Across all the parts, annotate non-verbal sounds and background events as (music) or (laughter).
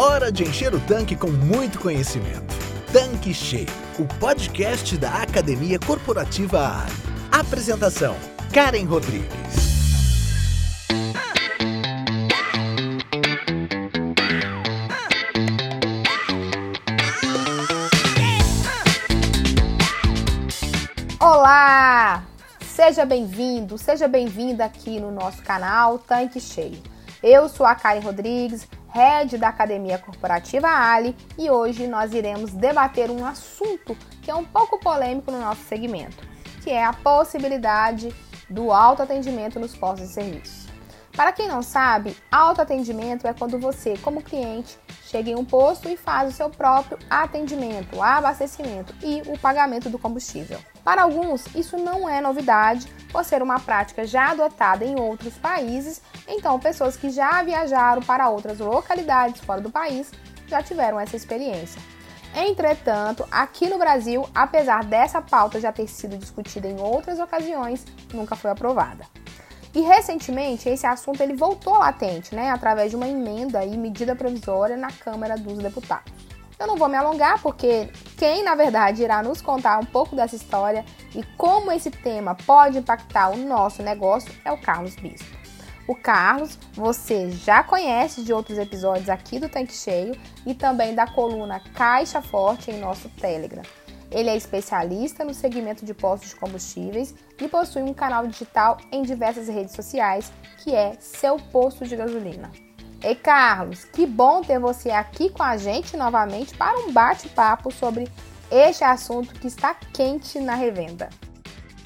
Hora de encher o tanque com muito conhecimento. Tanque Cheio, o podcast da Academia Corporativa Ali. Apresentação: Karen Rodrigues. Olá! Seja bem-vindo, seja bem-vinda aqui no nosso canal Tanque Cheio. Eu sou a Karen Rodrigues, head da Academia Corporativa Ali, e hoje nós iremos debater um assunto que é um pouco polêmico no nosso segmento, que é a possibilidade do autoatendimento nos postos de serviço. Para quem não sabe, autoatendimento é quando você, como cliente, chega em um posto e faz o seu próprio atendimento, abastecimento e o pagamento do combustível. Para alguns, isso não é novidade, por ser uma prática já adotada em outros países, então pessoas que já viajaram para outras localidades fora do país já tiveram essa experiência. Entretanto, aqui no Brasil, apesar dessa pauta já ter sido discutida em outras ocasiões, nunca foi aprovada. E recentemente esse assunto ele voltou latente, né, através de uma emenda e medida provisória na Câmara dos Deputados. Eu não vou me alongar porque quem na verdade irá nos contar um pouco dessa história e como esse tema pode impactar o nosso negócio é o Carlos Bispo. O Carlos, você já conhece de outros episódios aqui do Tanque Cheio e também da coluna Caixa Forte em nosso Telegram. Ele é especialista no segmento de postos de combustíveis e possui um canal digital em diversas redes sociais, que é Seu Posto de Gasolina. Ei, Carlos, que bom ter você aqui com a gente novamente para um bate-papo sobre este assunto que está quente na revenda.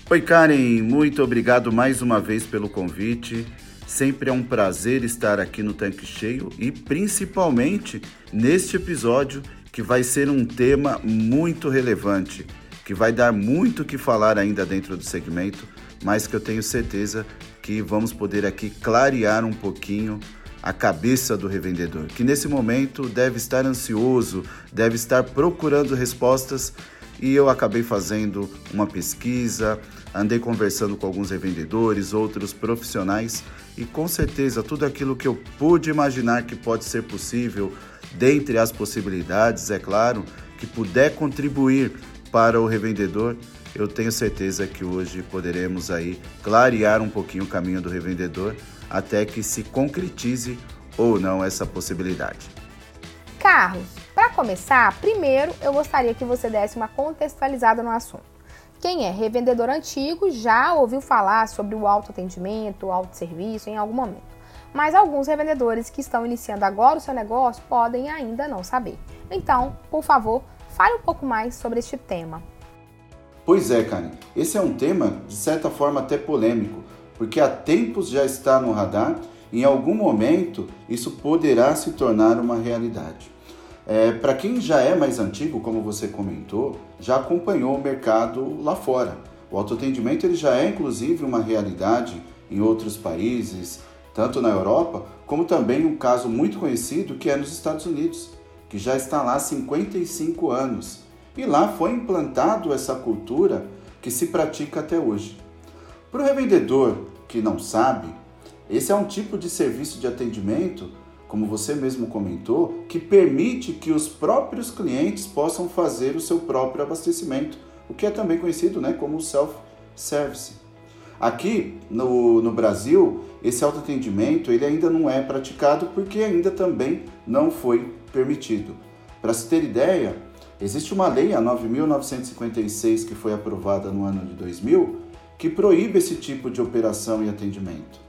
Oi, Karen, muito obrigado mais uma vez pelo convite. Sempre é um prazer estar aqui no Tanque Cheio e principalmente neste episódio que vai ser um tema muito relevante, que vai dar muito o que falar ainda dentro do segmento, mas que eu tenho certeza que vamos poder aqui clarear um pouquinho a cabeça do revendedor, que nesse momento deve estar ansioso, deve estar procurando respostas e eu acabei fazendo uma pesquisa, andei conversando com alguns revendedores, outros profissionais e com certeza tudo aquilo que eu pude imaginar que pode ser possível dentre as possibilidades, é claro, que puder contribuir para o revendedor, eu tenho certeza que hoje poderemos aí clarear um pouquinho o caminho do revendedor até que se concretize ou não essa possibilidade. Carlos, para começar, primeiro eu gostaria que você desse uma contextualizada no assunto. Quem é revendedor antigo já ouviu falar sobre o autoatendimento, o autosserviço em algum momento mas alguns revendedores que estão iniciando agora o seu negócio podem ainda não saber. Então, por favor, fale um pouco mais sobre este tema. Pois é, Karen. Esse é um tema, de certa forma, até polêmico, porque há tempos já está no radar e em algum momento isso poderá se tornar uma realidade. É, Para quem já é mais antigo, como você comentou, já acompanhou o mercado lá fora. O autoatendimento ele já é inclusive uma realidade em outros países, tanto na Europa como também um caso muito conhecido que é nos Estados Unidos, que já está lá há 55 anos. E lá foi implantado essa cultura que se pratica até hoje. Para o revendedor que não sabe, esse é um tipo de serviço de atendimento, como você mesmo comentou, que permite que os próprios clientes possam fazer o seu próprio abastecimento, o que é também conhecido né, como self-service. Aqui no, no Brasil, esse autoatendimento ele ainda não é praticado porque ainda também não foi permitido. Para se ter ideia, existe uma lei, a 9.956, que foi aprovada no ano de 2000, que proíbe esse tipo de operação e atendimento.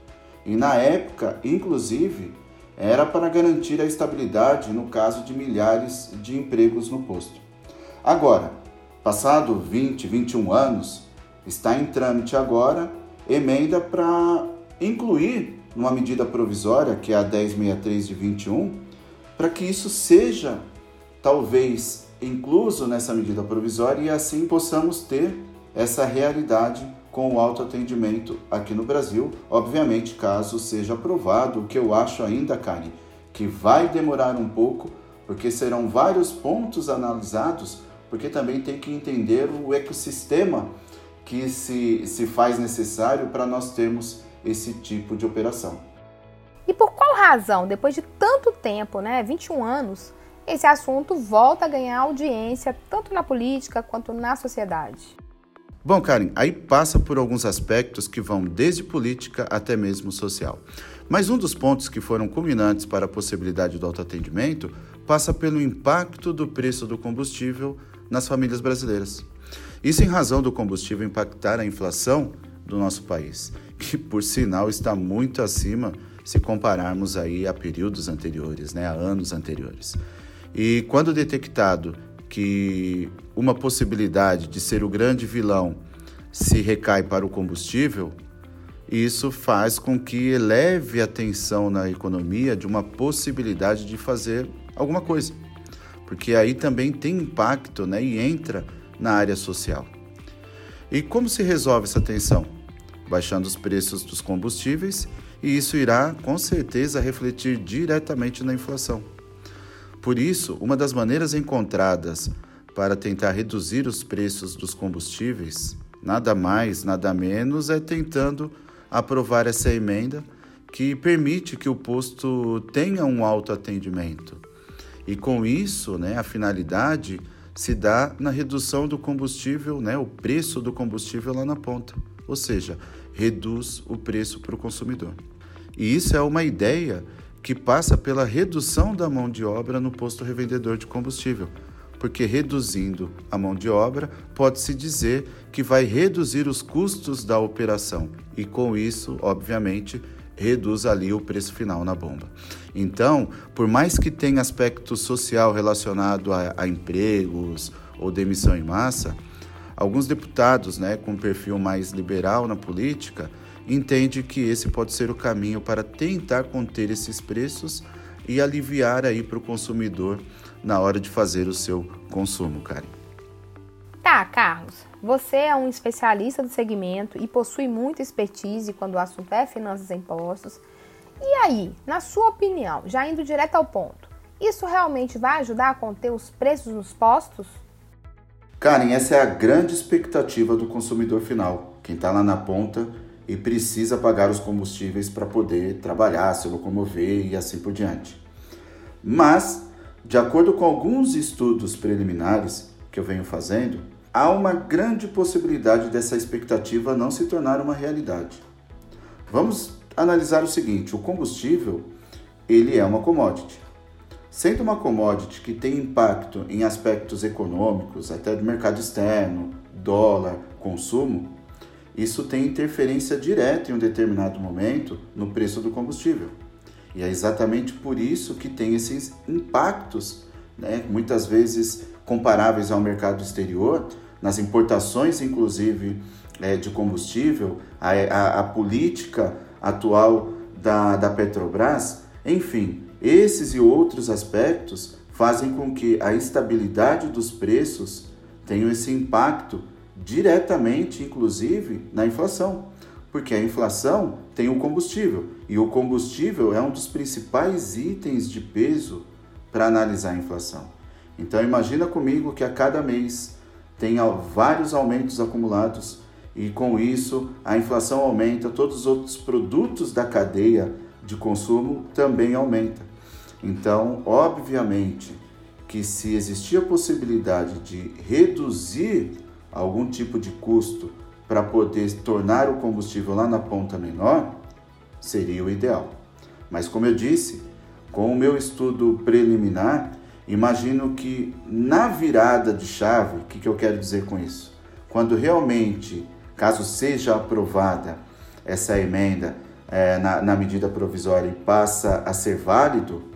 E na época, inclusive, era para garantir a estabilidade no caso de milhares de empregos no posto. Agora, passado 20, 21 anos, está em trâmite agora emenda para incluir numa medida provisória, que é a 1063 de 21, para que isso seja talvez incluso nessa medida provisória e assim possamos ter essa realidade com o autoatendimento aqui no Brasil. Obviamente, caso seja aprovado, o que eu acho ainda, Karen, que vai demorar um pouco, porque serão vários pontos analisados, porque também tem que entender o ecossistema que se, se faz necessário para nós termos esse tipo de operação. E por qual razão, depois de tanto tempo, né, 21 anos, esse assunto volta a ganhar audiência tanto na política quanto na sociedade. Bom, Karen, aí passa por alguns aspectos que vão desde política até mesmo social. Mas um dos pontos que foram culminantes para a possibilidade do autoatendimento passa pelo impacto do preço do combustível nas famílias brasileiras. Isso em razão do combustível impactar a inflação do nosso país, que por sinal está muito acima se compararmos aí a períodos anteriores, né, a anos anteriores. E quando detectado que uma possibilidade de ser o grande vilão se recai para o combustível, isso faz com que eleve a tensão na economia de uma possibilidade de fazer alguma coisa, porque aí também tem impacto né, e entra na área social. E como se resolve essa tensão? Baixando os preços dos combustíveis, e isso irá com certeza refletir diretamente na inflação. Por isso, uma das maneiras encontradas para tentar reduzir os preços dos combustíveis, nada mais, nada menos, é tentando aprovar essa emenda que permite que o posto tenha um autoatendimento. E com isso, né, a finalidade se dá na redução do combustível, né, o preço do combustível lá na ponta, ou seja, reduz o preço para o consumidor. E isso é uma ideia que passa pela redução da mão de obra no posto revendedor de combustível, porque reduzindo a mão de obra, pode-se dizer que vai reduzir os custos da operação e, com isso, obviamente, reduz ali o preço final na bomba. Então, por mais que tenha aspecto social relacionado a, a empregos ou demissão em massa, alguns deputados, né, com perfil mais liberal na política, entende que esse pode ser o caminho para tentar conter esses preços e aliviar aí para o consumidor na hora de fazer o seu consumo, Karen. Tá, Carlos, você é um especialista do segmento e possui muita expertise quando o assunto é finanças e impostos. E aí, na sua opinião, já indo direto ao ponto, isso realmente vai ajudar a conter os preços nos postos? Karen, essa é a grande expectativa do consumidor final, quem está lá na ponta e precisa pagar os combustíveis para poder trabalhar, se locomover e assim por diante. Mas, de acordo com alguns estudos preliminares que eu venho fazendo, há uma grande possibilidade dessa expectativa não se tornar uma realidade. Vamos analisar o seguinte: o combustível ele é uma commodity. Sendo uma commodity que tem impacto em aspectos econômicos, até do mercado externo, dólar, consumo, isso tem interferência direta em um determinado momento no preço do combustível. E é exatamente por isso que tem esses impactos, né, muitas vezes comparáveis ao mercado exterior, nas importações, inclusive, é, de combustível, a, a, a política atual da, da Petrobras, enfim, esses e outros aspectos fazem com que a estabilidade dos preços tenha esse impacto diretamente, inclusive, na inflação, porque a inflação tem o combustível e o combustível é um dos principais itens de peso para analisar a inflação. Então imagina comigo que a cada mês tem vários aumentos acumulados e com isso a inflação aumenta, todos os outros produtos da cadeia de consumo também aumentam. Então, obviamente, que se existir a possibilidade de reduzir algum tipo de custo para poder tornar o combustível lá na ponta menor, seria o ideal. Mas como eu disse, com o meu estudo preliminar, imagino que na virada de chave, o que, que eu quero dizer com isso? Quando realmente, caso seja aprovada essa emenda é, na, na medida provisória e passa a ser válido,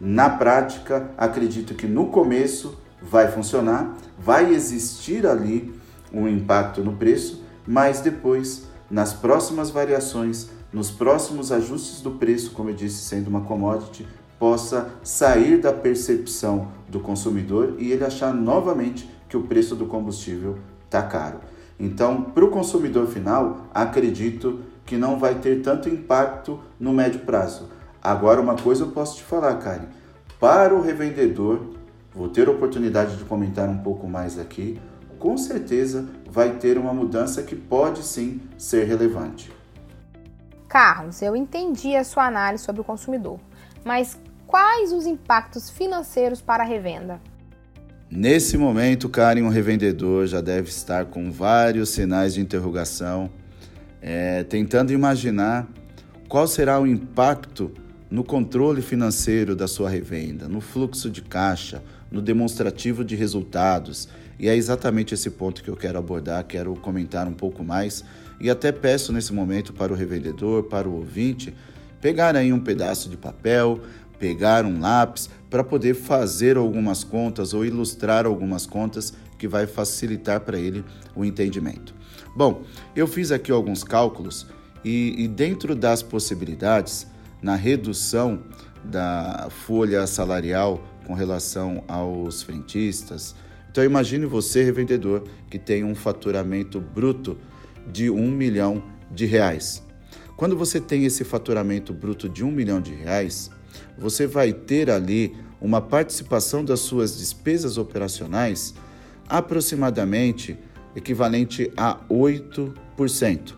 na prática, acredito que no começo vai funcionar, vai existir ali um impacto no preço, mas depois, nas próximas variações, nos próximos ajustes do preço, como eu disse, sendo uma commodity, possa sair da percepção do consumidor e ele achar novamente que o preço do combustível está caro. Então, para o consumidor final, acredito que não vai ter tanto impacto no médio prazo. Agora, uma coisa eu posso te falar, Karen. Para o revendedor, vou ter a oportunidade de comentar um pouco mais aqui, com certeza vai ter uma mudança que pode sim ser relevante. Carlos, eu entendi a sua análise sobre o consumidor, mas quais os impactos financeiros para a revenda? Nesse momento, Karen, um revendedor já deve estar com vários sinais de interrogação, é, tentando imaginar qual será o impacto no controle financeiro da sua revenda, no fluxo de caixa, no demonstrativo de resultados. E é exatamente esse ponto que eu quero abordar, quero comentar um pouco mais e até peço nesse momento para o revendedor, para o ouvinte, pegar aí um pedaço de papel, pegar um lápis para poder fazer algumas contas ou ilustrar algumas contas que vai facilitar para ele o entendimento. Bom, eu fiz aqui alguns cálculos e, e dentro das possibilidades, na redução da folha salarial com relação aos frentistas. Então imagine você, revendedor, que tem um faturamento bruto de um milhão de reais. Quando você tem esse faturamento bruto de um milhão de reais, você vai ter ali uma participação das suas despesas operacionais aproximadamente equivalente a 8%.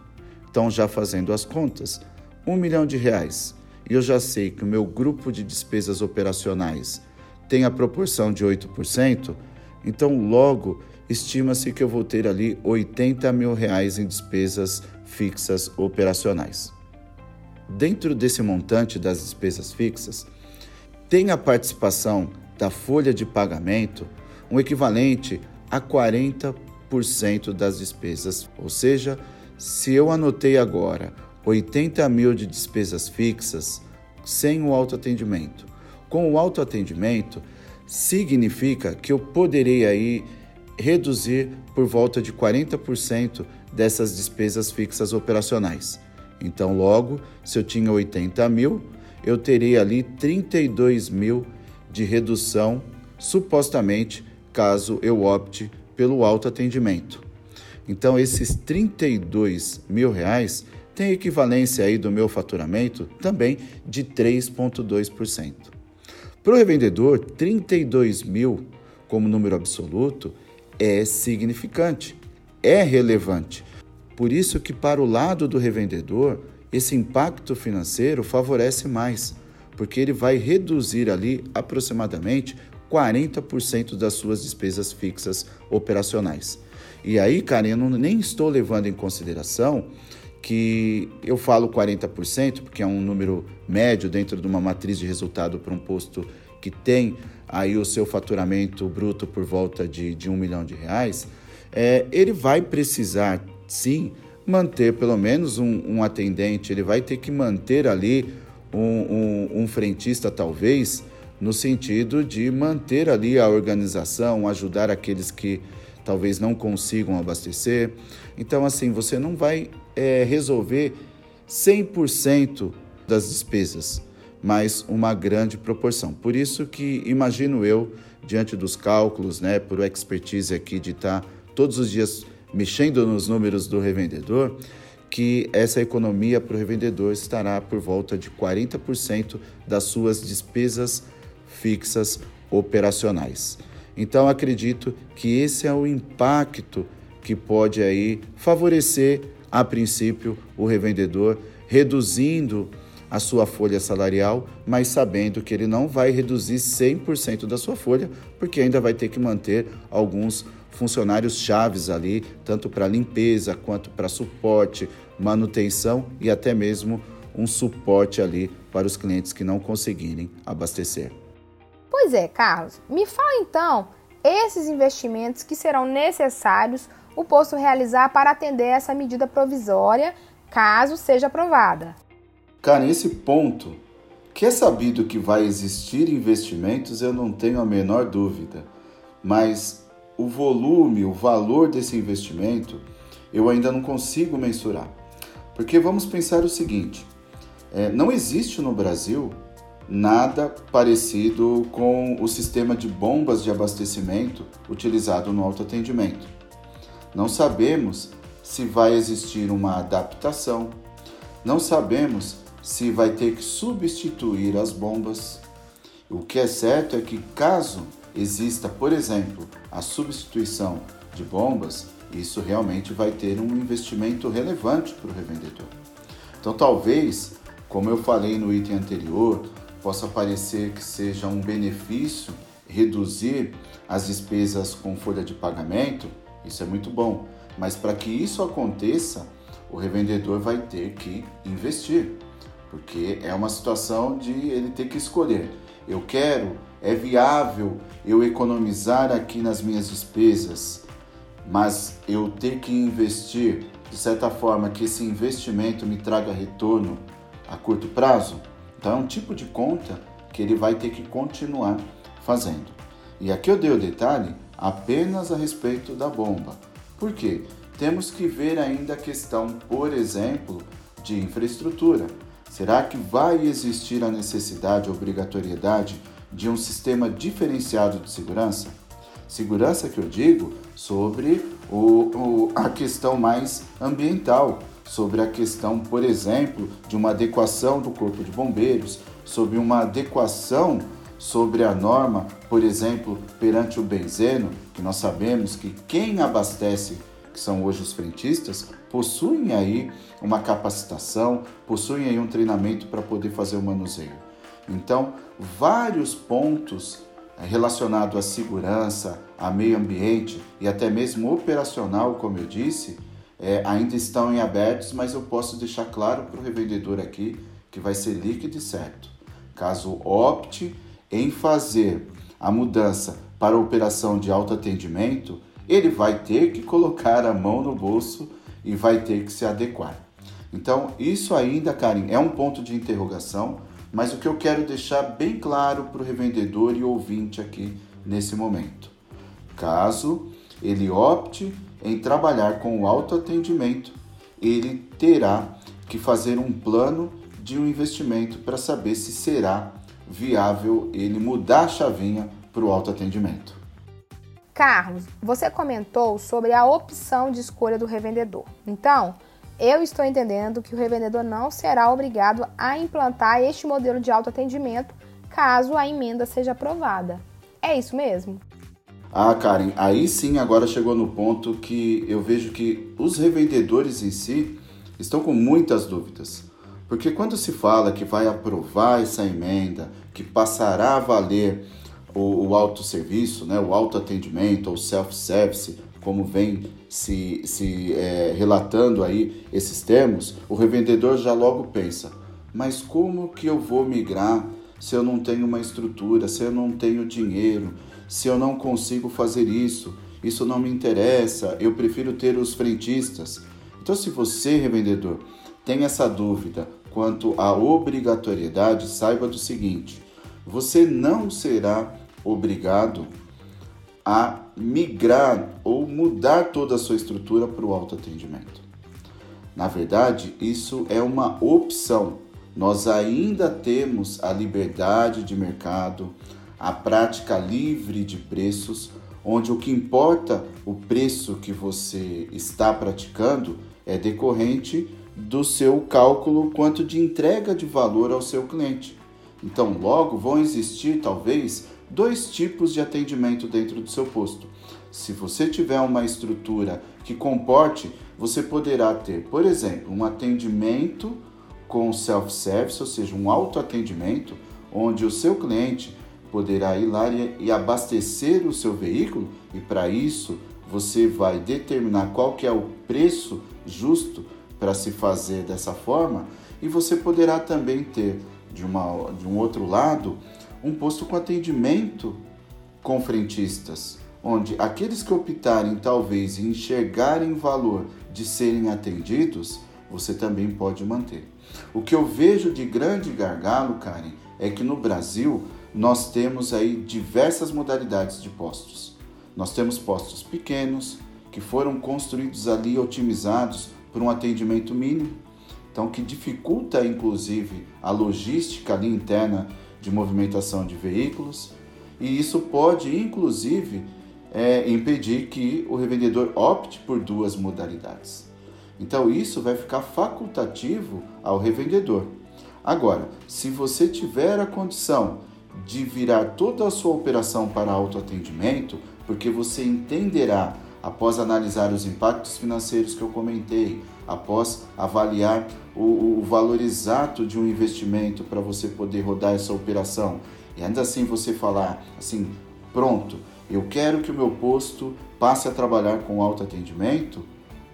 Então, já fazendo as contas, um milhão de reais. E eu já sei que o meu grupo de despesas operacionais tem a proporção de 8%, então logo estima-se que eu vou ter ali 80 mil reais em despesas fixas operacionais. Dentro desse montante das despesas fixas, tem a participação da folha de pagamento um equivalente a 40% das despesas. Ou seja, se eu anotei agora 80 mil de despesas fixas sem o autoatendimento, com o autoatendimento, significa que eu poderei aí reduzir por volta de 40% dessas despesas fixas operacionais. Então, logo, se eu tinha 80 mil, eu teria ali 32 mil de redução, supostamente, caso eu opte pelo autoatendimento. Então, esses 32 mil reais têm equivalência aí do meu faturamento também de 3,2%. Para o revendedor, 32 mil como número absoluto é significante, é relevante, por isso que para o lado do revendedor, esse impacto financeiro favorece mais, porque ele vai reduzir ali aproximadamente 40% das suas despesas fixas operacionais. E aí, Karen, eu não, nem estou levando em consideração que eu falo 40%, porque é um número médio dentro de uma matriz de resultado para um posto que tem aí o seu faturamento bruto por volta de, de um milhão de reais, é, ele vai precisar sim manter pelo menos um, um atendente, ele vai ter que manter ali um, um, um frentista, talvez, no sentido de manter ali a organização, ajudar aqueles que talvez não consigam abastecer. Então, assim, você não vai é, resolver 100% das despesas, mas uma grande proporção. Por isso que imagino eu, diante dos cálculos, né, por expertise aqui de estar todos os dias mexendo nos números do revendedor, que essa economia para o revendedor estará por volta de 40% das suas despesas fixas operacionais. Então acredito que esse é o impacto que pode aí favorecer a princípio o revendedor reduzindo a sua folha salarial, mas sabendo que ele não vai reduzir 100% da sua folha, porque ainda vai ter que manter alguns funcionários chaves ali, tanto para limpeza quanto para suporte, manutenção e até mesmo um suporte ali para os clientes que não conseguirem abastecer. Pois é, Carlos. Me fala então esses investimentos que serão necessários o posto realizar para atender essa medida provisória, caso seja aprovada. Cara, esse ponto, que é sabido que vai existir investimentos, eu não tenho a menor dúvida. Mas o volume, o valor desse investimento, eu ainda não consigo mensurar. Porque vamos pensar o seguinte: é, não existe no Brasil nada parecido com o sistema de bombas de abastecimento utilizado no autoatendimento. Não sabemos se vai existir uma adaptação, não sabemos se vai ter que substituir as bombas. O que é certo é que, caso exista, por exemplo, a substituição de bombas, isso realmente vai ter um investimento relevante para o revendedor. Então, talvez, como eu falei no item anterior, possa parecer que seja um benefício reduzir as despesas com folha de pagamento, isso é muito bom. Mas para que isso aconteça, o revendedor vai ter que investir, porque é uma situação de ele ter que escolher. Eu quero, é viável eu economizar aqui nas minhas despesas, mas eu ter que investir de certa forma que esse investimento me traga retorno a curto prazo. Então é um tipo de conta que ele vai ter que continuar fazendo. E aqui eu dei o detalhe apenas a respeito da bomba. Por quê? Temos que ver ainda a questão, por exemplo, de infraestrutura. Será que vai existir a necessidade, a obrigatoriedade de um sistema diferenciado de segurança? Segurança que eu digo sobre o, o, a questão mais ambiental, sobre a questão, por exemplo, de uma adequação do corpo de bombeiros, sobre uma adequação sobre a norma, por exemplo, perante o benzeno, que nós sabemos que quem abastece, que são hoje os frentistas, possuem aí uma capacitação, possuem aí um treinamento para poder fazer o manuseio. Então, vários pontos eh, relacionados à segurança, a meio ambiente e até mesmo operacional, como eu disse, é, ainda estão em abertos, mas eu posso deixar claro para o revendedor aqui que vai ser líquido e certo. Caso opte em fazer a mudança para operação de autoatendimento, ele vai ter que colocar a mão no bolso e vai ter que se adequar. Então, isso ainda, Karen, é um ponto de interrogação, mas o que eu quero deixar bem claro para o revendedor e ouvinte aqui nesse momento. Caso ele opte em trabalhar com o autoatendimento, ele terá que fazer um plano de um investimento para saber se será viável ele mudar a chavinha para o autoatendimento. Carlos, você comentou sobre a opção de escolha do revendedor. Então, eu estou entendendo que o revendedor não será obrigado a implantar este modelo de autoatendimento caso a emenda seja aprovada. É isso mesmo? Ah, Karen, aí sim agora chegou no ponto que eu vejo que os revendedores em si estão com muitas dúvidas. Porque quando se fala que vai aprovar essa emenda, que passará a valer o, o autosserviço, né, o autoatendimento ou self-service, como vem se, se é, relatando aí esses termos, o revendedor já logo pensa, mas como que eu vou migrar se eu não tenho uma estrutura, se eu não tenho dinheiro, se eu não consigo fazer isso, isso não me interessa, eu prefiro ter os frentistas. Então, se você, revendedor, tem essa dúvida, quanto à obrigatoriedade, saiba do seguinte: você não será obrigado a migrar ou mudar toda a sua estrutura para o autoatendimento. Na verdade, isso é uma opção. Nós ainda temos a liberdade de mercado, a prática livre de preços, onde o que importa o preço que você está praticando é decorrente do seu cálculo quanto de entrega de valor ao seu cliente. Então, logo vão existir talvez dois tipos de atendimento dentro do seu posto. Se você tiver uma estrutura que comporte, você poderá ter, por exemplo, um atendimento com self-service, ou seja, um autoatendimento, onde o seu cliente poderá ir lá e abastecer o seu veículo e para isso você vai determinar qual que é o preço justo para se fazer dessa forma, e você poderá também ter, de, uma, de um outro lado, um posto com atendimento com frentistas, onde aqueles que optarem talvez em enxergarem valor de serem atendidos, você também pode manter. O que eu vejo de grande gargalo, Karen, é que no Brasil nós temos aí diversas modalidades de postos. Nós temos postos pequenos que foram construídos ali otimizados por um atendimento mínimo, então que dificulta inclusive a logística interna de movimentação de veículos, e isso pode inclusive é, impedir que o revendedor opte por duas modalidades. Então isso vai ficar facultativo ao revendedor. Agora, se você tiver a condição de virar toda a sua operação para autoatendimento, porque você entenderá após analisar os impactos financeiros que eu comentei, após avaliar o, o valor exato de um investimento para você poder rodar essa operação, e ainda assim você falar assim, pronto, eu quero que o meu posto passe a trabalhar com autoatendimento,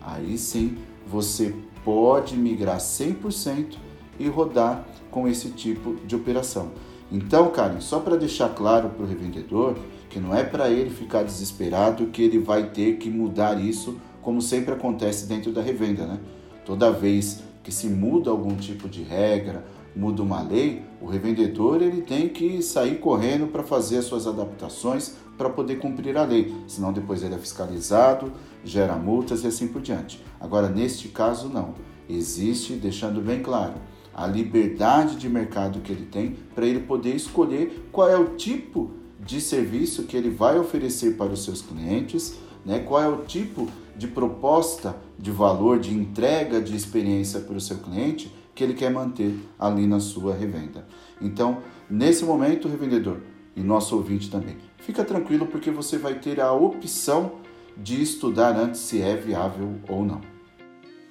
aí sim você pode migrar 100% e rodar com esse tipo de operação. Então, Karen, só para deixar claro para o revendedor que não é para ele ficar desesperado que ele vai ter que mudar isso, como sempre acontece dentro da revenda, né? Toda vez que se muda algum tipo de regra, muda uma lei, o revendedor ele tem que sair correndo para fazer as suas adaptações para poder cumprir a lei, senão depois ele é fiscalizado, gera multas e assim por diante. Agora, neste caso, não. Existe, deixando bem claro, a liberdade de mercado que ele tem para ele poder escolher qual é o tipo de serviço que ele vai oferecer para os seus clientes, né? qual é o tipo de proposta de valor, de entrega de experiência para o seu cliente que ele quer manter ali na sua revenda. Então, nesse momento, revendedor e nosso ouvinte também, fica tranquilo porque você vai ter a opção de estudar antes se é viável ou não.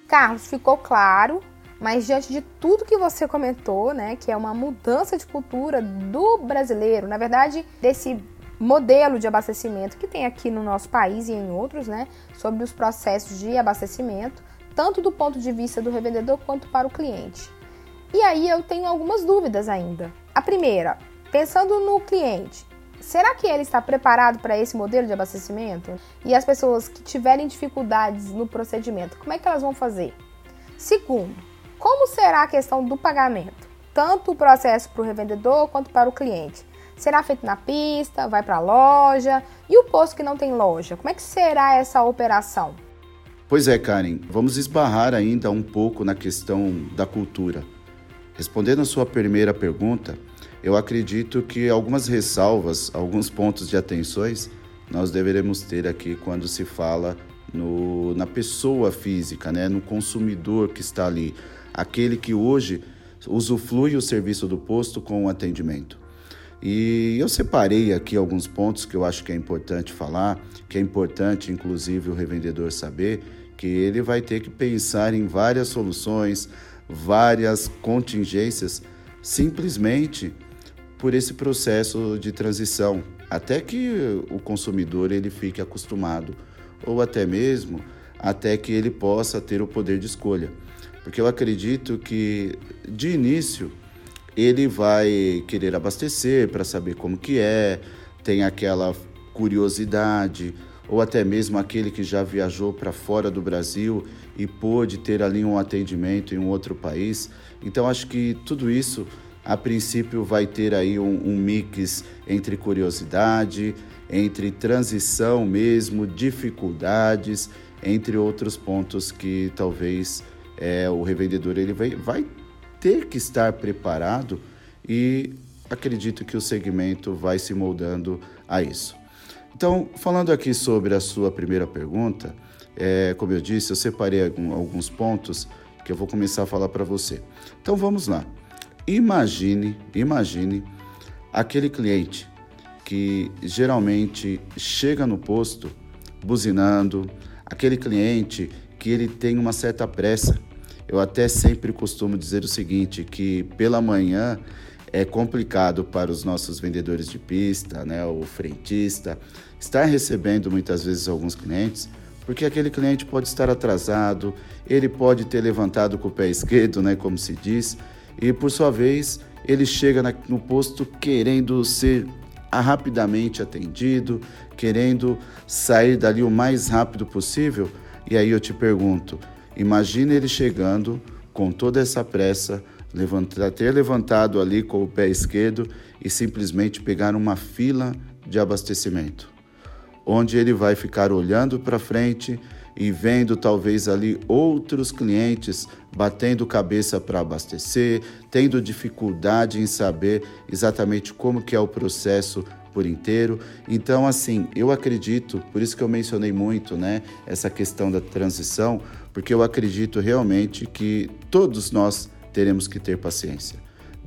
Carlos, ficou claro mas diante de tudo que você comentou, né, que é uma mudança de cultura do brasileiro, na verdade, desse modelo de abastecimento que tem aqui no nosso país e em outros, né, sobre os processos de abastecimento, tanto do ponto de vista do revendedor quanto para o cliente. E aí eu tenho algumas dúvidas ainda. A primeira, pensando no cliente, será que ele está preparado para esse modelo de abastecimento? E as pessoas que tiverem dificuldades no procedimento, como é que elas vão fazer? Segundo, como será a questão do pagamento? Tanto o processo para o revendedor quanto para o cliente. Será feito na pista, vai para a loja? E o posto que não tem loja? Como é que será essa operação? Pois é, Karen, vamos esbarrar ainda um pouco na questão da cultura. Respondendo a sua primeira pergunta, eu acredito que algumas ressalvas, alguns pontos de atenções nós deveremos ter aqui quando se fala no, na pessoa física, né, no consumidor que está ali aquele que hoje usufrui o serviço do posto com o atendimento. E eu separei aqui alguns pontos que eu acho que é importante falar, que é importante inclusive o revendedor saber que ele vai ter que pensar em várias soluções, várias contingências, simplesmente por esse processo de transição, até que o consumidor ele fique acostumado ou até mesmo até que ele possa ter o poder de escolha porque eu acredito que de início ele vai querer abastecer para saber como que é, tem aquela curiosidade, ou até mesmo aquele que já viajou para fora do Brasil e pôde ter ali um atendimento em um outro país. Então acho que tudo isso a princípio vai ter aí um, um mix entre curiosidade, entre transição mesmo, dificuldades, entre outros pontos que talvez é, o revendedor ele vai, vai ter que estar preparado e acredito que o segmento vai se moldando a isso. Então, falando aqui sobre a sua primeira pergunta, é, como eu disse, eu separei alguns pontos que eu vou começar a falar para você. Então vamos lá. Imagine, imagine aquele cliente que geralmente chega no posto buzinando, aquele cliente que ele tem uma certa pressa eu até sempre costumo dizer o seguinte, que pela manhã é complicado para os nossos vendedores de pista, né, o frentista, estar recebendo muitas vezes alguns clientes, porque aquele cliente pode estar atrasado, ele pode ter levantado com o pé esquerdo, né, como se diz, e por sua vez ele chega no posto querendo ser rapidamente atendido, querendo sair dali o mais rápido possível. E aí eu te pergunto, Imagina ele chegando com toda essa pressa, levantar, ter levantado ali com o pé esquerdo e simplesmente pegar uma fila de abastecimento, onde ele vai ficar olhando para frente e vendo talvez ali outros clientes batendo cabeça para abastecer, tendo dificuldade em saber exatamente como que é o processo por inteiro. Então, assim, eu acredito, por isso que eu mencionei muito, né, essa questão da transição, porque eu acredito realmente que todos nós teremos que ter paciência.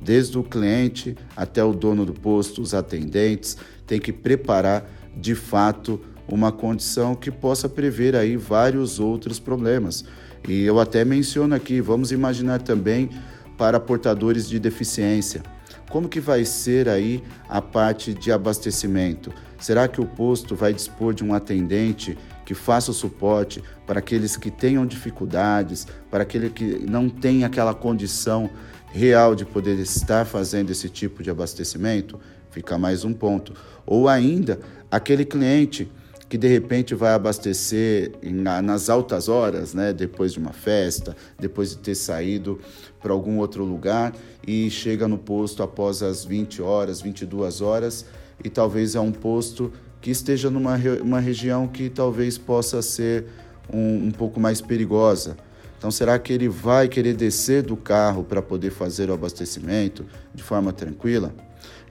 Desde o cliente até o dono do posto, os atendentes, tem que preparar de fato uma condição que possa prever aí vários outros problemas. E eu até menciono aqui, vamos imaginar também para portadores de deficiência. Como que vai ser aí a parte de abastecimento? Será que o posto vai dispor de um atendente que faça o suporte para aqueles que tenham dificuldades, para aquele que não tem aquela condição real de poder estar fazendo esse tipo de abastecimento? Fica mais um ponto. Ou ainda, aquele cliente que de repente vai abastecer nas altas horas, né, depois de uma festa, depois de ter saído para algum outro lugar e chega no posto após as 20 horas, 22 horas e talvez é um posto que esteja numa uma região que talvez possa ser um, um pouco mais perigosa. Então, será que ele vai querer descer do carro para poder fazer o abastecimento de forma tranquila?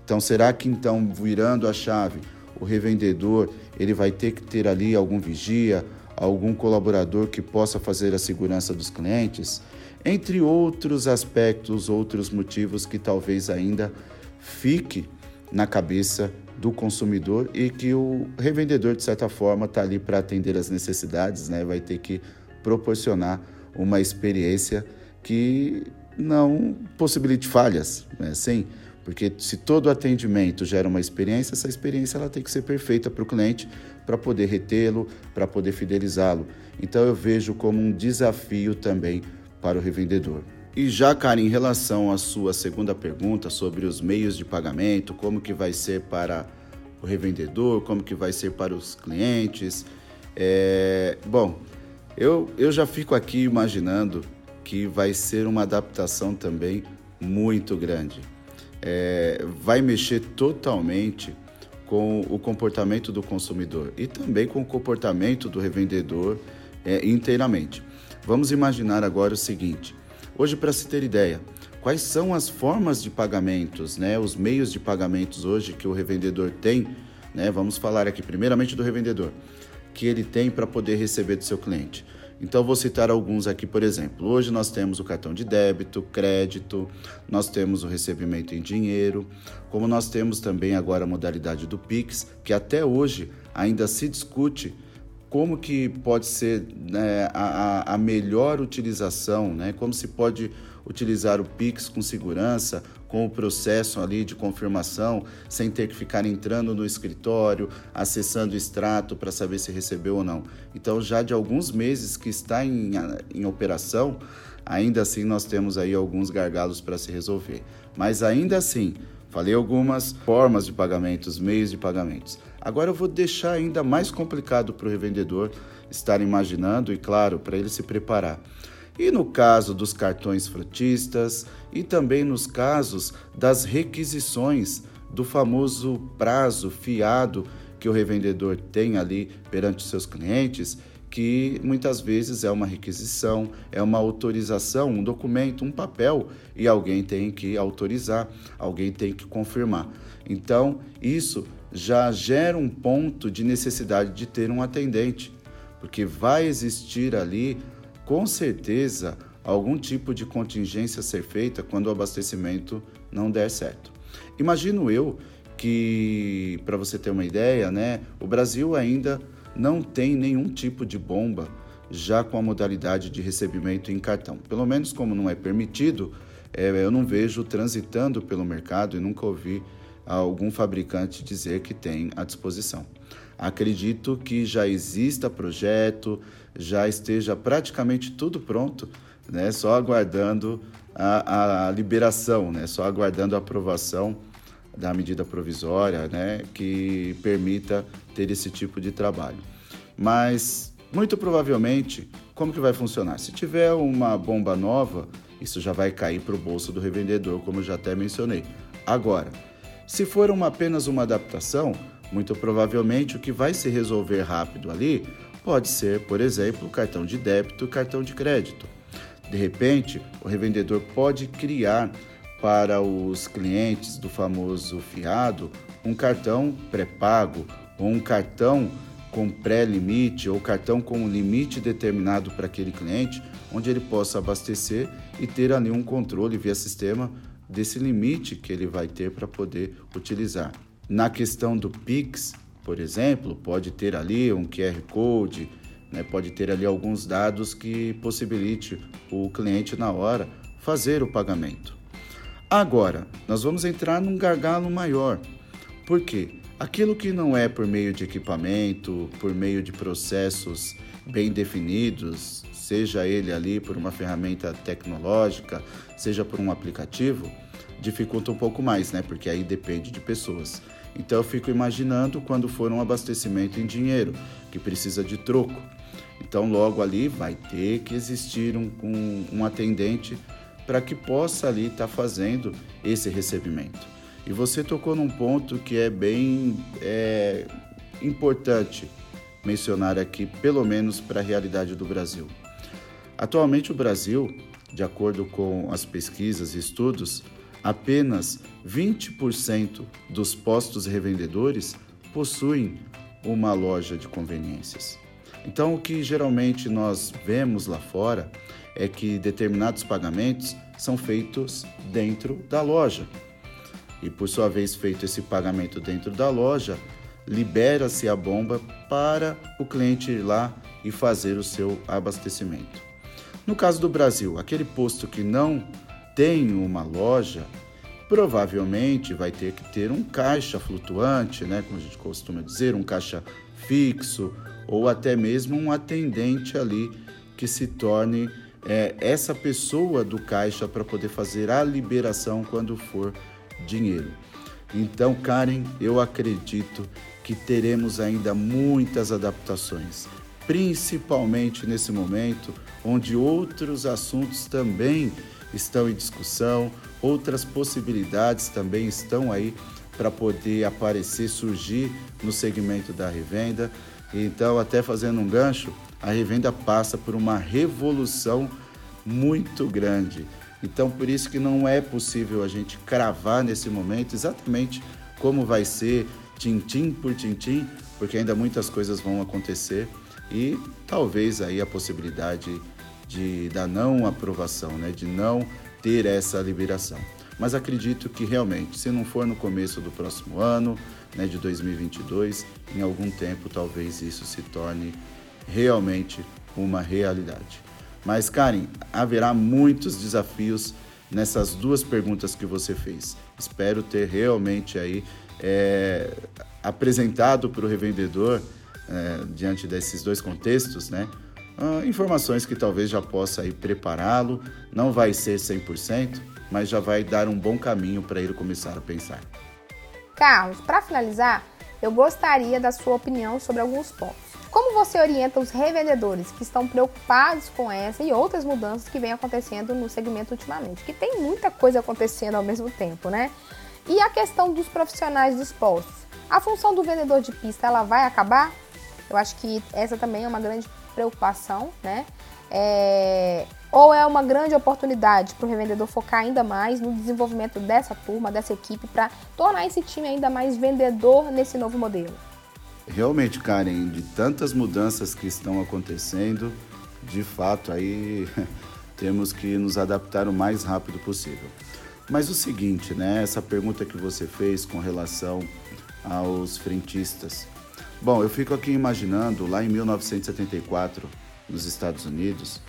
Então, será que então, virando a chave, o revendedor ele vai ter que ter ali algum vigia, algum colaborador que possa fazer a segurança dos clientes, entre outros aspectos, outros motivos que talvez ainda fique na cabeça do consumidor e que o revendedor, de certa forma, está ali para atender as necessidades, né? vai ter que proporcionar uma experiência que não possibilite falhas, né? Sim, porque se todo atendimento gera uma experiência, essa experiência ela tem que ser perfeita para o cliente para poder retê-lo, para poder fidelizá-lo. Então eu vejo como um desafio também para o revendedor. E já, cara, em relação à sua segunda pergunta sobre os meios de pagamento, como que vai ser para o revendedor, como que vai ser para os clientes, é... bom, eu, eu já fico aqui imaginando que vai ser uma adaptação também muito grande é, vai mexer totalmente com o comportamento do consumidor e também com o comportamento do revendedor é, inteiramente. Vamos imaginar agora o seguinte: hoje, para se ter ideia, quais são as formas de pagamentos, né, os meios de pagamentos hoje que o revendedor tem? Né, vamos falar aqui primeiramente do revendedor, que ele tem para poder receber do seu cliente. Então, vou citar alguns aqui, por exemplo. Hoje nós temos o cartão de débito, crédito, nós temos o recebimento em dinheiro, como nós temos também agora a modalidade do Pix, que até hoje ainda se discute como que pode ser né, a, a melhor utilização, né, como se pode utilizar o Pix com segurança, com o processo ali de confirmação, sem ter que ficar entrando no escritório, acessando o extrato para saber se recebeu ou não. Então, já de alguns meses que está em, em operação, ainda assim nós temos aí alguns gargalos para se resolver. Mas ainda assim, falei algumas formas de pagamentos, meios de pagamentos. Agora eu vou deixar ainda mais complicado para o revendedor estar imaginando e, claro, para ele se preparar. E no caso dos cartões frutistas e também nos casos das requisições do famoso prazo fiado que o revendedor tem ali perante seus clientes, que muitas vezes é uma requisição, é uma autorização, um documento, um papel e alguém tem que autorizar, alguém tem que confirmar. Então, isso já gera um ponto de necessidade de ter um atendente, porque vai existir ali, com certeza, algum tipo de contingência a ser feita quando o abastecimento não der certo. Imagino eu que, para você ter uma ideia, né, o Brasil ainda não tem nenhum tipo de bomba já com a modalidade de recebimento em cartão. Pelo menos como não é permitido, é, eu não vejo transitando pelo mercado e nunca ouvi algum fabricante dizer que tem à disposição. Acredito que já exista projeto, já esteja praticamente tudo pronto, né? só aguardando a, a liberação, né? só aguardando a aprovação da medida provisória né? que permita ter esse tipo de trabalho. Mas, muito provavelmente, como que vai funcionar? Se tiver uma bomba nova, isso já vai cair para o bolso do revendedor, como eu já até mencionei. Agora, se for uma, apenas uma adaptação, muito provavelmente o que vai se resolver rápido ali pode ser, por exemplo, cartão de débito cartão de crédito. De repente, o revendedor pode criar para os clientes do famoso fiado um cartão pré-pago ou um cartão com pré-limite ou cartão com um limite determinado para aquele cliente, onde ele possa abastecer e ter ali um controle via sistema desse limite que ele vai ter para poder utilizar. Na questão do Pix, por exemplo, pode ter ali um QR Code, né, pode ter ali alguns dados que possibilite o cliente na hora fazer o pagamento. Agora, nós vamos entrar num gargalo maior. Por quê? Aquilo que não é por meio de equipamento, por meio de processos bem definidos, seja ele ali por uma ferramenta tecnológica, seja por um aplicativo, dificulta um pouco mais, né? Porque aí depende de pessoas. Então eu fico imaginando quando for um abastecimento em dinheiro, que precisa de troco. Então logo ali vai ter que existir um, um, um atendente para que possa ali estar tá fazendo esse recebimento. E você tocou num ponto que é bem é, importante mencionar aqui, pelo menos para a realidade do Brasil. Atualmente, o Brasil, de acordo com as pesquisas e estudos, apenas 20% dos postos revendedores possuem uma loja de conveniências. Então, o que geralmente nós vemos lá fora é que determinados pagamentos são feitos dentro da loja. E por sua vez, feito esse pagamento dentro da loja, libera-se a bomba para o cliente ir lá e fazer o seu abastecimento. No caso do Brasil, aquele posto que não tem uma loja, provavelmente vai ter que ter um caixa flutuante, né, como a gente costuma dizer, um caixa fixo ou até mesmo um atendente ali que se torne é, essa pessoa do caixa para poder fazer a liberação quando for dinheiro. Então, Karen, eu acredito que teremos ainda muitas adaptações, principalmente nesse momento onde outros assuntos também estão em discussão, outras possibilidades também estão aí para poder aparecer, surgir no segmento da revenda. Então, até fazendo um gancho, a revenda passa por uma revolução muito grande. Então, por isso que não é possível a gente cravar nesse momento exatamente como vai ser, tintim por tintim, porque ainda muitas coisas vão acontecer e talvez aí a possibilidade de da não aprovação, né, de não ter essa liberação. Mas acredito que realmente, se não for no começo do próximo ano, né, de 2022, em algum tempo talvez isso se torne realmente uma realidade. Mas, Karen, haverá muitos desafios nessas duas perguntas que você fez. Espero ter realmente aí é, apresentado para o revendedor, é, diante desses dois contextos, né, uh, informações que talvez já possa aí prepará-lo. Não vai ser 100%, mas já vai dar um bom caminho para ele começar a pensar. Carlos, para finalizar, eu gostaria da sua opinião sobre alguns pontos. Como você orienta os revendedores que estão preocupados com essa e outras mudanças que vem acontecendo no segmento ultimamente? Que tem muita coisa acontecendo ao mesmo tempo, né? E a questão dos profissionais dos postos. A função do vendedor de pista, ela vai acabar? Eu acho que essa também é uma grande preocupação, né? É... Ou é uma grande oportunidade para o revendedor focar ainda mais no desenvolvimento dessa turma, dessa equipe, para tornar esse time ainda mais vendedor nesse novo modelo? Realmente, Karen, de tantas mudanças que estão acontecendo, de fato aí (laughs) temos que nos adaptar o mais rápido possível. Mas o seguinte, né? Essa pergunta que você fez com relação aos frentistas. Bom, eu fico aqui imaginando lá em 1974, nos Estados Unidos,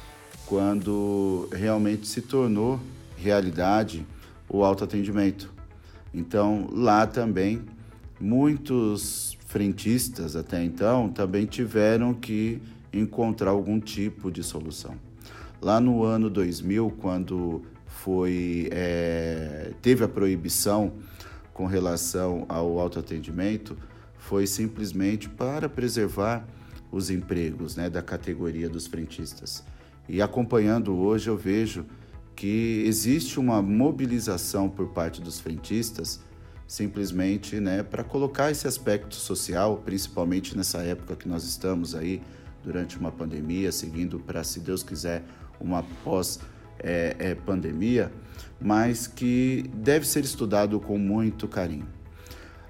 quando realmente se tornou realidade o autoatendimento. Então, lá também muitos frentistas até então também tiveram que encontrar algum tipo de solução. Lá no ano 2000, quando foi é, teve a proibição com relação ao autoatendimento foi simplesmente para preservar os empregos né, da categoria dos frentistas. E acompanhando hoje, eu vejo que existe uma mobilização por parte dos frentistas simplesmente né, para colocar esse aspecto social, principalmente nessa época que nós estamos aí, durante uma pandemia, seguindo para, se Deus quiser, uma pós é, é, pandemia, mas que deve ser estudado com muito carinho.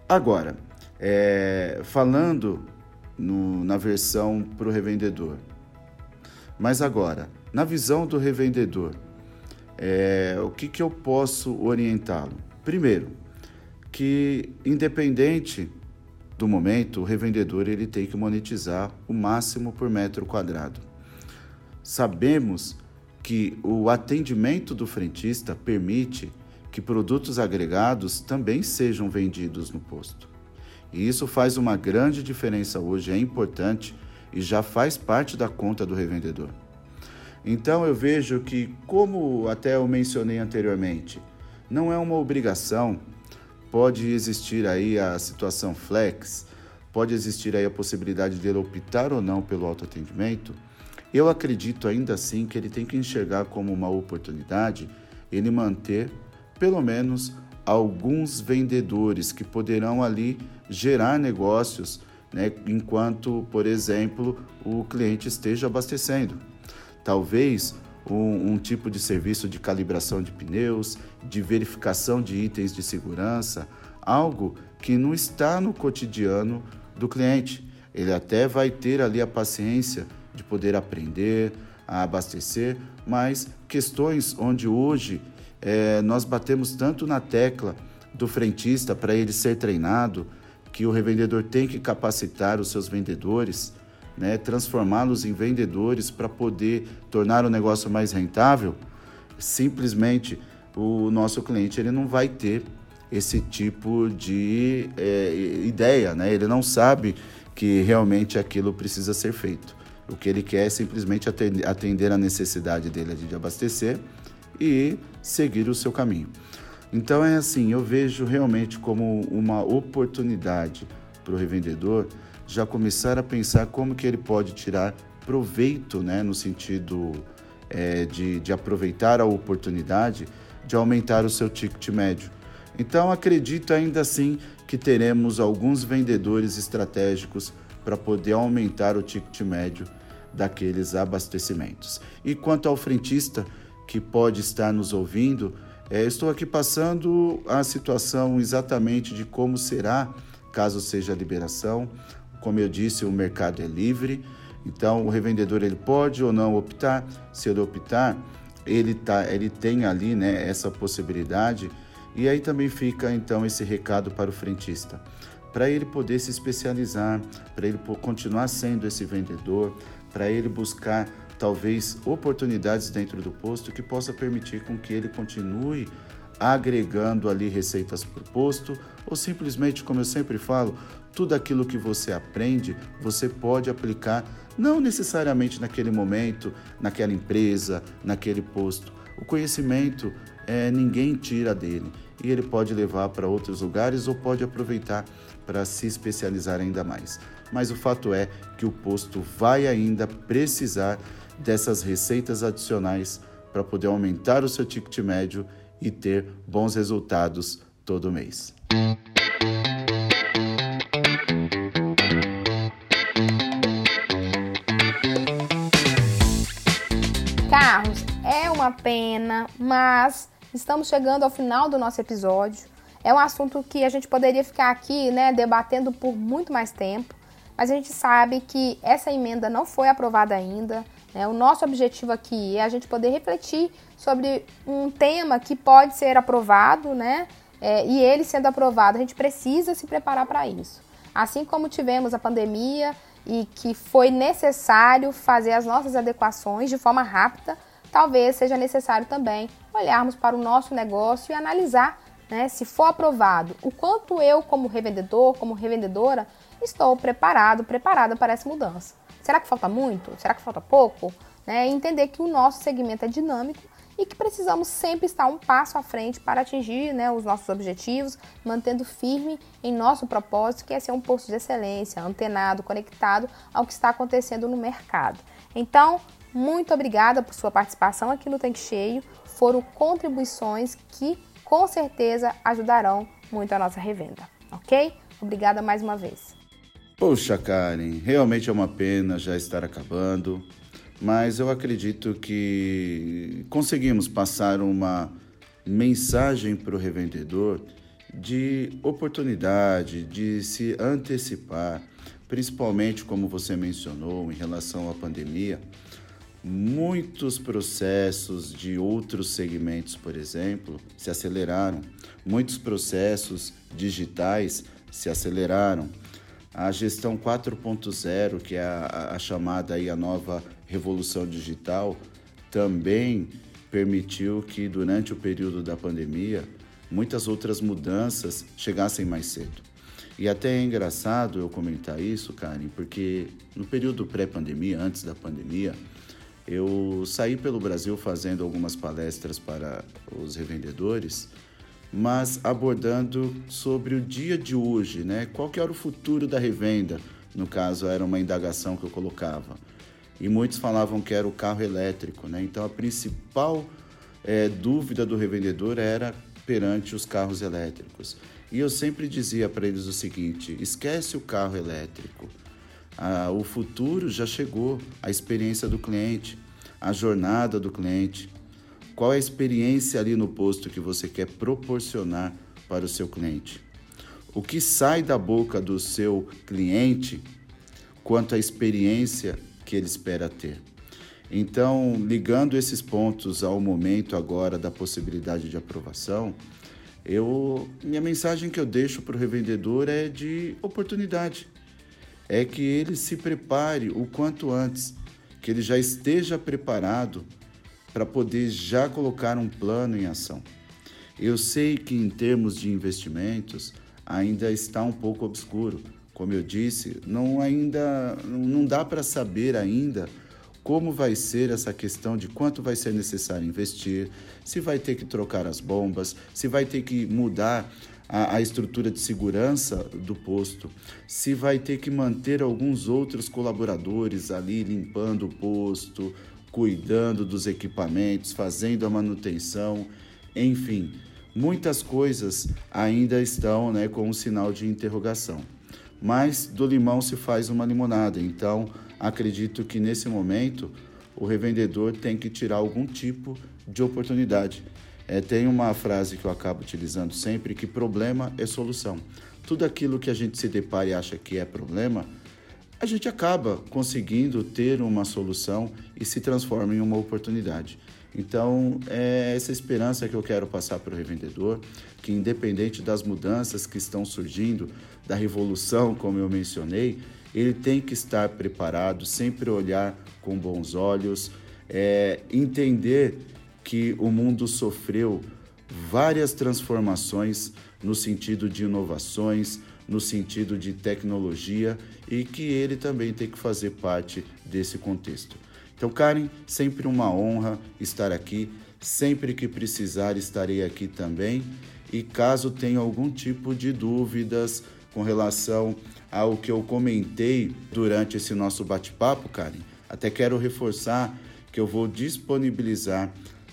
Agora, é, falando no, na versão para o revendedor, mas agora, na visão do revendedor, é, o que, que eu posso orientá-lo? Primeiro, que independente do momento, o revendedor ele tem que monetizar o máximo por metro quadrado. Sabemos que o atendimento do frentista permite que produtos agregados também sejam vendidos no posto. E isso faz uma grande diferença hoje, é importante e já faz parte da conta do revendedor. Então eu vejo que, como até eu mencionei anteriormente, não é uma obrigação, pode existir aí a situação flex, pode existir aí a possibilidade dele optar ou não pelo autoatendimento. Eu acredito ainda assim que ele tem que enxergar como uma oportunidade ele manter pelo menos alguns vendedores que poderão ali gerar negócios, né, enquanto, por exemplo, o cliente esteja abastecendo. Talvez um, um, tipo de serviço de calibração de pneus, de verificação de itens de segurança, algo que não está no cotidiano do cliente. Ele até vai ter ali a paciência de poder aprender a abastecer, mas questões onde hoje é, nós batemos tanto na tecla do frentista para ele ser treinado, que o revendedor tem que capacitar os seus vendedores, né, transformá-los em vendedores para poder tornar o negócio mais rentável, simplesmente o nosso cliente ele não vai ter esse tipo de é, ideia, né? ele não sabe que realmente aquilo precisa ser feito. O que ele quer é simplesmente atender a necessidade dele de abastecer e seguir o seu caminho. Então é assim, eu vejo realmente como uma oportunidade para o revendedor já começar a pensar como que ele pode tirar proveito, né, no sentido é, de, de aproveitar a oportunidade de aumentar o seu ticket médio. Então acredito ainda assim que teremos alguns vendedores estratégicos para poder aumentar o ticket médio daqueles abastecimentos. E quanto ao frentista que pode estar nos ouvindo, é, estou aqui passando a situação exatamente de como será caso seja a liberação. Como eu disse, o mercado é livre, então o revendedor ele pode ou não optar. Se ele optar, ele, tá, ele tem ali né, essa possibilidade. E aí também fica então esse recado para o frentista, para ele poder se especializar, para ele continuar sendo esse vendedor, para ele buscar talvez oportunidades dentro do posto que possa permitir com que ele continue agregando ali receitas por posto, ou simplesmente, como eu sempre falo, tudo aquilo que você aprende, você pode aplicar não necessariamente naquele momento, naquela empresa, naquele posto. O conhecimento é, ninguém tira dele e ele pode levar para outros lugares ou pode aproveitar para se especializar ainda mais. Mas o fato é que o posto vai ainda precisar dessas receitas adicionais para poder aumentar o seu ticket médio e ter bons resultados todo mês. Pena, mas estamos chegando ao final do nosso episódio. É um assunto que a gente poderia ficar aqui, né, debatendo por muito mais tempo, mas a gente sabe que essa emenda não foi aprovada ainda. Né? O nosso objetivo aqui é a gente poder refletir sobre um tema que pode ser aprovado, né? É, e ele sendo aprovado, a gente precisa se preparar para isso. Assim como tivemos a pandemia e que foi necessário fazer as nossas adequações de forma rápida, talvez seja necessário também olharmos para o nosso negócio e analisar, né, se for aprovado, o quanto eu, como revendedor, como revendedora, estou preparado, preparada para essa mudança. Será que falta muito? Será que falta pouco? Né? Entender que o nosso segmento é dinâmico e que precisamos sempre estar um passo à frente para atingir né, os nossos objetivos, mantendo firme em nosso propósito, que é ser um posto de excelência, antenado, conectado ao que está acontecendo no mercado. Então, muito obrigada por sua participação aqui no Tanque Cheio. Foram contribuições que com certeza ajudarão muito a nossa revenda, ok? Obrigada mais uma vez. Poxa, Karen, realmente é uma pena já estar acabando, mas eu acredito que conseguimos passar uma mensagem para o revendedor de oportunidade, de se antecipar, principalmente como você mencionou em relação à pandemia. Muitos processos de outros segmentos, por exemplo, se aceleraram, muitos processos digitais se aceleraram A gestão 4.0, que é a, a, chamada aí a nova revolução digital, também permitiu que durante o período da pandemia muitas outras mudanças chegassem mais cedo. E até é engraçado eu comentar isso, Karen, porque no período pré-pandemia, antes da pandemia, eu saí pelo Brasil fazendo algumas palestras para os revendedores, mas abordando sobre o dia de hoje, né? Qual que era o futuro da revenda? No caso, era uma indagação que eu colocava. E muitos falavam que era o carro elétrico, né? Então, a principal é, dúvida do revendedor era perante os carros elétricos. E eu sempre dizia para eles o seguinte: esquece o carro elétrico. Ah, o futuro já chegou, a experiência do cliente, a jornada do cliente. Qual é a experiência ali no posto que você quer proporcionar para o seu cliente? O que sai da boca do seu cliente quanto à experiência que ele espera ter? Então, ligando esses pontos ao momento agora da possibilidade de aprovação, eu, minha mensagem que eu deixo para o revendedor é de oportunidade. É que ele se prepare o quanto antes, que ele já esteja preparado para poder já colocar um plano em ação. Eu sei que em termos de investimentos ainda está um pouco obscuro. Como eu disse, não ainda não dá para saber ainda como vai ser essa questão de quanto vai ser necessário investir, se vai ter que trocar as bombas, se vai ter que mudar a, a, estrutura de segurança do posto, se vai ter que manter alguns outros colaboradores ali limpando o posto, cuidando dos equipamentos, fazendo a manutenção, enfim, muitas coisas ainda estão né, com um sinal de interrogação. Mas do limão se faz uma limonada, então acredito que nesse momento o revendedor tem que tirar algum tipo de oportunidade. É, tem uma frase que eu acabo utilizando sempre que problema é solução. Tudo aquilo que a gente se depara e acha que é problema, a gente acaba conseguindo ter uma solução e se transforma em uma oportunidade. Então, é essa esperança que eu quero passar para o revendedor, que independente das mudanças que estão surgindo, da revolução, como eu mencionei, ele tem que estar preparado, sempre olhar com bons olhos, é, entender que o mundo sofreu várias transformações no sentido de inovações, no sentido de tecnologia e que ele também tem que fazer parte desse contexto. Então, Karen, sempre uma honra estar aqui. Sempre que precisar, estarei aqui também. E caso tenha algum tipo de dúvidas com relação ao que eu comentei durante esse nosso bate-papo, Karen, até quero reforçar que eu vou disponibilizar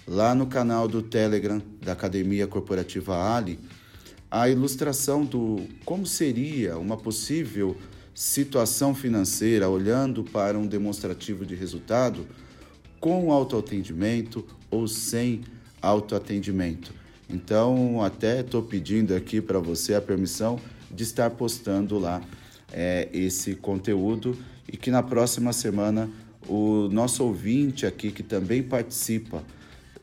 lá no canal do Telegram da Academia Corporativa Ali a ilustração do como seria uma possível situação financeira olhando para um demonstrativo de resultado com autoatendimento ou sem autoatendimento. Então, até estou pedindo aqui para você a permissão de estar postando lá é, esse conteúdo e que na próxima semana o nosso ouvinte aqui que também participa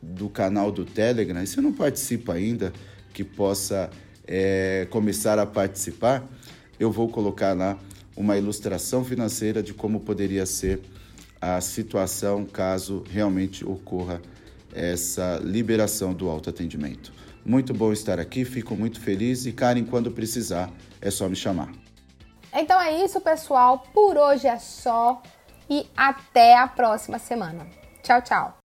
do canal do Telegram, e se não participa ainda, que possa é, começar a participar, eu vou colocar lá uma ilustração financeira de como poderia ser a situação caso realmente ocorra essa liberação do autoatendimento. Muito bom estar aqui, fico muito feliz e, Karen, quando precisar, é só me chamar. Então é isso, pessoal. Por hoje é só e até a próxima semana. Tchau, tchau.